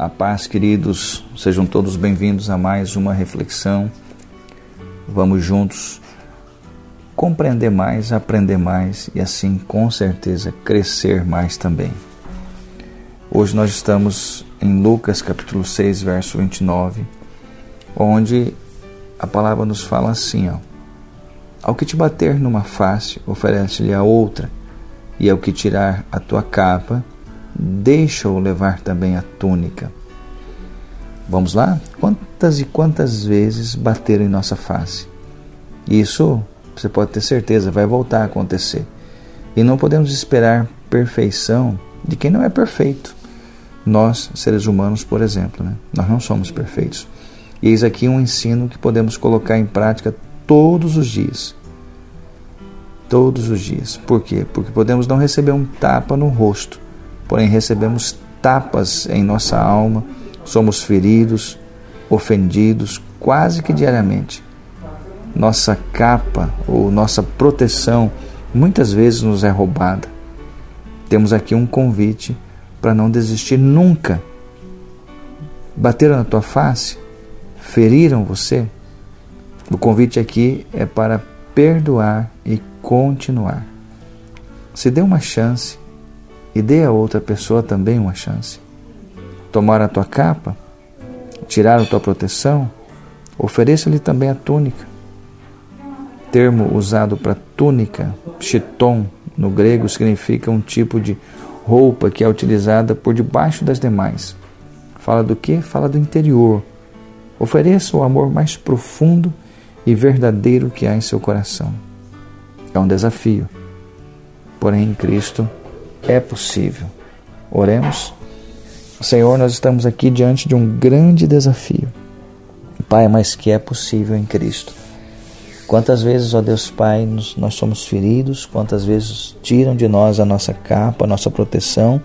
A paz, queridos, sejam todos bem-vindos a mais uma reflexão. Vamos juntos compreender mais, aprender mais e assim, com certeza, crescer mais também. Hoje nós estamos em Lucas capítulo 6, verso 29, onde a palavra nos fala assim, ó: Ao que te bater numa face, oferece-lhe a outra, e ao que tirar a tua capa, deixa-o levar também a túnica. Vamos lá? Quantas e quantas vezes bateram em nossa face? Isso, você pode ter certeza, vai voltar a acontecer. E não podemos esperar perfeição de quem não é perfeito. Nós, seres humanos, por exemplo, né? nós não somos perfeitos. E eis aqui um ensino que podemos colocar em prática todos os dias. Todos os dias. Por quê? Porque podemos não receber um tapa no rosto, porém recebemos tapas em nossa alma, somos feridos, ofendidos quase que diariamente. Nossa capa ou nossa proteção muitas vezes nos é roubada. Temos aqui um convite para não desistir nunca. Bateram na tua face? Feriram você? O convite aqui é para perdoar e continuar. Se dê uma chance e dê a outra pessoa também uma chance. Tomar a tua capa, tirar a tua proteção, ofereça-lhe também a túnica. Termo usado para túnica, chiton, no grego, significa um tipo de roupa que é utilizada por debaixo das demais. Fala do que? Fala do interior. Ofereça o amor mais profundo e verdadeiro que há em seu coração. É um desafio. Porém, em Cristo é possível. Oremos. Senhor, nós estamos aqui diante de um grande desafio. Pai, mas que é possível em Cristo. Quantas vezes, ó Deus Pai, nós somos feridos, quantas vezes tiram de nós a nossa capa, a nossa proteção,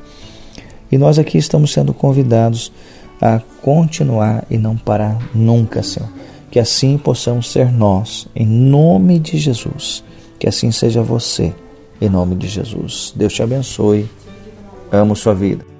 e nós aqui estamos sendo convidados a continuar e não parar nunca, Senhor. Que assim possamos ser nós, em nome de Jesus. Que assim seja você, em nome de Jesus. Deus te abençoe. Amo sua vida.